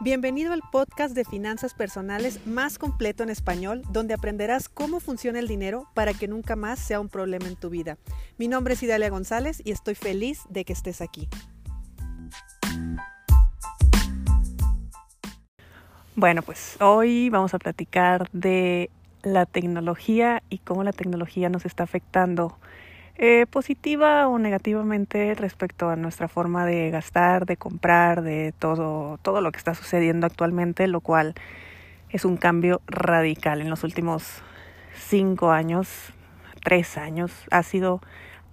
Bienvenido al podcast de finanzas personales más completo en español, donde aprenderás cómo funciona el dinero para que nunca más sea un problema en tu vida. Mi nombre es Idalia González y estoy feliz de que estés aquí. Bueno, pues hoy vamos a platicar de la tecnología y cómo la tecnología nos está afectando eh, positiva o negativamente respecto a nuestra forma de gastar, de comprar, de todo, todo lo que está sucediendo actualmente, lo cual es un cambio radical. En los últimos cinco años, tres años, ha sido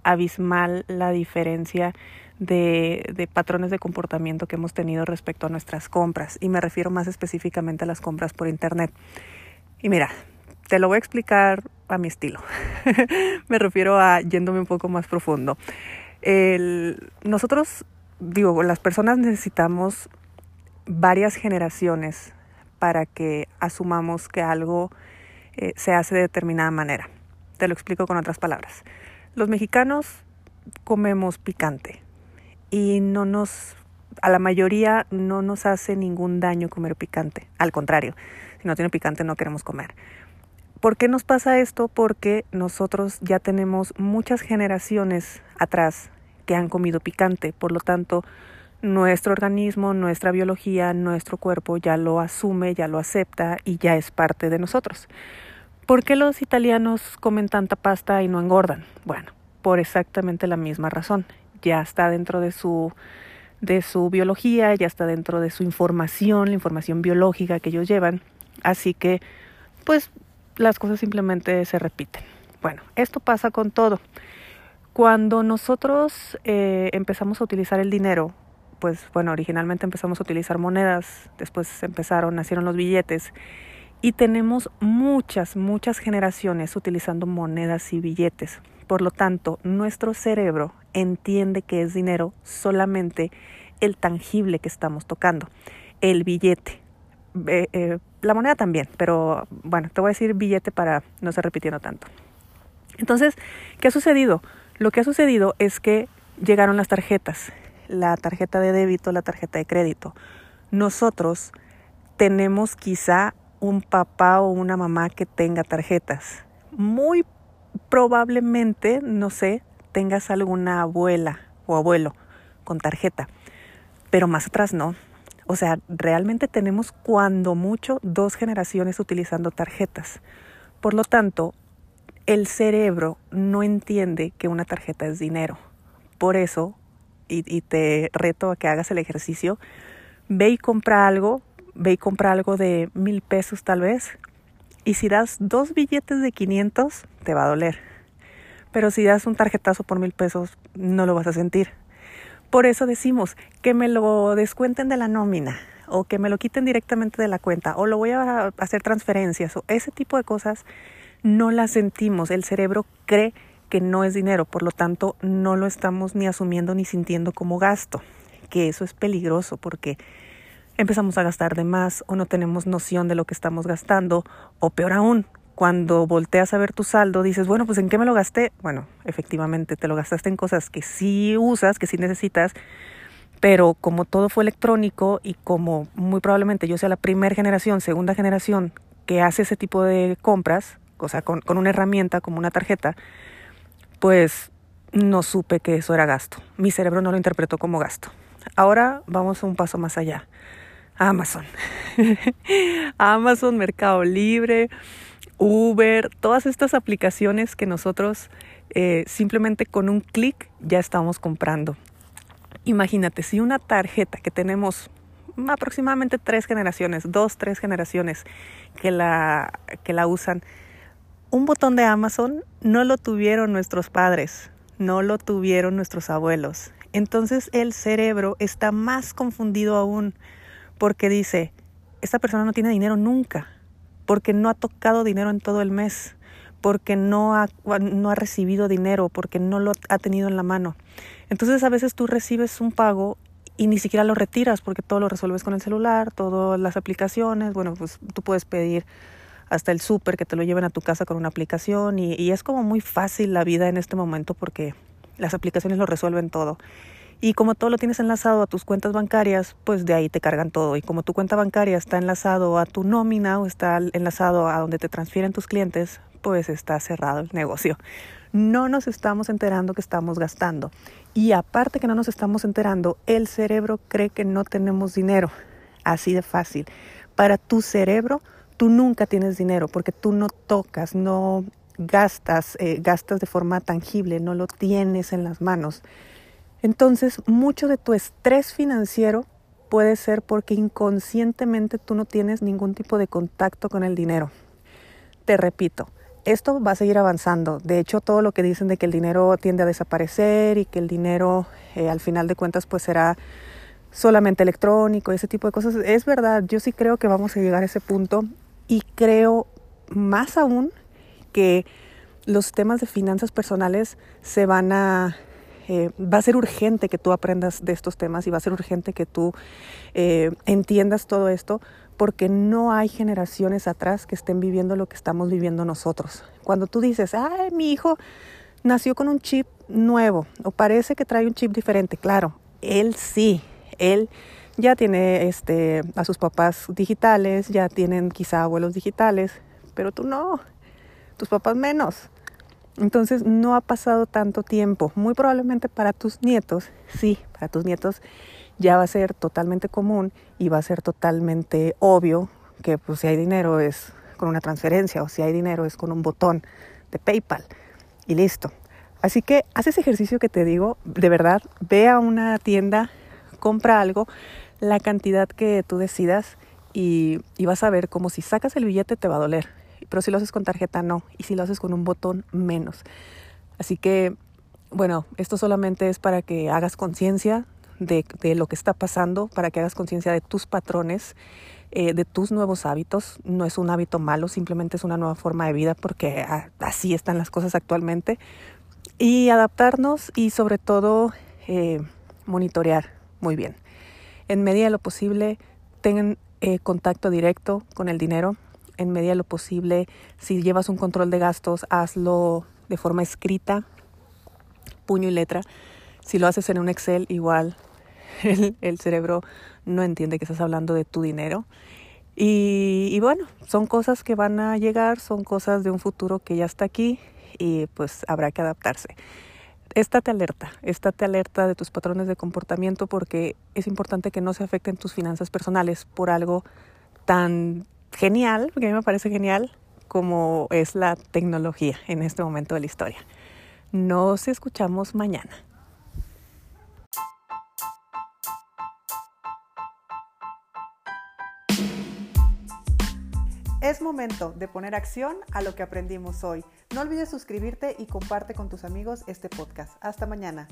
abismal la diferencia de, de, patrones de comportamiento que hemos tenido respecto a nuestras compras. Y me refiero más específicamente a las compras por Internet. Y mira, te lo voy a explicar a mi estilo. Me refiero a yéndome un poco más profundo. Nosotros, digo, las personas necesitamos varias generaciones para que asumamos que algo eh, se hace de determinada manera. Te lo explico con otras palabras. Los mexicanos comemos picante y no nos, a la mayoría no nos hace ningún daño comer picante. Al contrario, si no tiene picante no queremos comer. ¿Por qué nos pasa esto? Porque nosotros ya tenemos muchas generaciones atrás que han comido picante, por lo tanto, nuestro organismo, nuestra biología, nuestro cuerpo ya lo asume, ya lo acepta y ya es parte de nosotros. ¿Por qué los italianos comen tanta pasta y no engordan? Bueno, por exactamente la misma razón. Ya está dentro de su de su biología, ya está dentro de su información, la información biológica que ellos llevan. Así que, pues las cosas simplemente se repiten. Bueno, esto pasa con todo. Cuando nosotros eh, empezamos a utilizar el dinero, pues bueno, originalmente empezamos a utilizar monedas, después empezaron, nacieron los billetes y tenemos muchas, muchas generaciones utilizando monedas y billetes. Por lo tanto, nuestro cerebro entiende que es dinero solamente el tangible que estamos tocando, el billete. Eh, la moneda también, pero bueno, te voy a decir billete para no estar repitiendo tanto. Entonces, ¿qué ha sucedido? Lo que ha sucedido es que llegaron las tarjetas, la tarjeta de débito, la tarjeta de crédito. Nosotros tenemos quizá un papá o una mamá que tenga tarjetas. Muy probablemente, no sé, tengas alguna abuela o abuelo con tarjeta, pero más atrás no. O sea, realmente tenemos cuando mucho dos generaciones utilizando tarjetas. Por lo tanto, el cerebro no entiende que una tarjeta es dinero. Por eso, y, te reto a que hagas el ejercicio, ve y compra algo, ve y compra algo de mil pesos tal vez, y si das dos billetes de 500, te va a doler. Pero si das un tarjetazo por mil pesos, no lo vas a sentir. Por eso decimos que me lo descuenten de la nómina o que me lo quiten directamente de la cuenta o lo voy a hacer transferencias o ese tipo de cosas no las sentimos. El cerebro cree que no es dinero, por lo tanto no lo estamos ni asumiendo ni sintiendo como gasto, que eso es peligroso porque empezamos a gastar de más o no tenemos noción de lo que estamos gastando o peor aún, cuando volteas a ver tu saldo, dices, bueno, pues ¿en qué me lo gasté? Bueno, efectivamente, te lo gastaste en cosas que sí usas, que sí necesitas, pero como todo fue electrónico y como muy probablemente yo sea la primera generación, segunda generación que hace ese tipo de compras, o sea, con, con una herramienta como una tarjeta, pues no supe que eso era gasto. Mi cerebro no lo interpretó como gasto. Ahora vamos un paso más allá. Amazon. Amazon, Mercado Libre, Uber, todas estas aplicaciones que nosotros eh, simplemente con un clic ya estamos comprando. Imagínate, si una tarjeta que tenemos aproximadamente tres generaciones, dos, tres generaciones que la, que la usan, un botón de Amazon no lo tuvieron nuestros padres, no lo tuvieron nuestros abuelos. Entonces el cerebro está más confundido aún porque dice, esta persona no tiene dinero nunca, porque no ha tocado dinero en todo el mes, porque no ha, no ha recibido dinero, porque no lo ha tenido en la mano. Entonces a veces tú recibes un pago y ni siquiera lo retiras porque todo lo resuelves con el celular, todas las aplicaciones, bueno, pues tú puedes pedir hasta el súper que te lo lleven a tu casa con una aplicación y, y es como muy fácil la vida en este momento porque las aplicaciones lo resuelven todo. Y como todo lo tienes enlazado a tus cuentas bancarias, pues de ahí te cargan todo. Y como tu cuenta bancaria está enlazado a tu nómina o está enlazado a donde te transfieren tus clientes, pues está cerrado el negocio. No nos estamos enterando que estamos gastando. Y aparte que no nos estamos enterando, el cerebro cree que no tenemos dinero. Así de fácil. Para tu cerebro, tú nunca tienes dinero porque tú no tocas, no gastas, eh, gastas de forma tangible, no lo tienes en las manos. Entonces, mucho de tu estrés financiero puede ser porque inconscientemente tú no tienes ningún tipo de contacto con el dinero. Te repito, esto va a seguir avanzando. De hecho, todo lo que dicen de que el dinero tiende a desaparecer y que el dinero eh, al final de cuentas pues será solamente electrónico, ese tipo de cosas, es verdad. Yo sí creo que vamos a llegar a ese punto y creo más aún que los temas de finanzas personales se van a eh, va a ser urgente que tú aprendas de estos temas y va a ser urgente que tú eh, entiendas todo esto porque no hay generaciones atrás que estén viviendo lo que estamos viviendo nosotros. Cuando tú dices, ay, mi hijo nació con un chip nuevo o parece que trae un chip diferente, claro, él sí, él ya tiene este, a sus papás digitales, ya tienen quizá abuelos digitales, pero tú no, tus papás menos. Entonces no ha pasado tanto tiempo. Muy probablemente para tus nietos, sí, para tus nietos ya va a ser totalmente común y va a ser totalmente obvio que pues, si hay dinero es con una transferencia o si hay dinero es con un botón de PayPal y listo. Así que haz ese ejercicio que te digo, de verdad, ve a una tienda, compra algo, la cantidad que tú decidas y, y vas a ver como si sacas el billete te va a doler pero si lo haces con tarjeta no, y si lo haces con un botón menos. Así que, bueno, esto solamente es para que hagas conciencia de, lo que está pasando, para que hagas conciencia de tus patrones, eh, de tus nuevos hábitos. No es un hábito malo, simplemente es una nueva forma de vida porque así están las cosas actualmente. Y adaptarnos y sobre todo eh, monitorear muy bien. En medida de lo posible, tengan eh, contacto directo con el dinero, en medida de lo posible, si llevas un control de gastos, hazlo de forma escrita, puño y letra. Si lo haces en un Excel, igual el, cerebro no entiende que estás hablando de tu dinero. Y, y, bueno, son cosas que van a llegar, son cosas de un futuro que ya está aquí y pues habrá que adaptarse. Estate alerta, estate alerta de tus patrones de comportamiento porque es importante que no se afecten tus finanzas personales por algo tan genial, porque a mí me parece genial, como es la tecnología en este momento de la historia. Nos escuchamos mañana. Es momento de poner acción a lo que aprendimos hoy. No olvides suscribirte y comparte con tus amigos este podcast. Hasta mañana.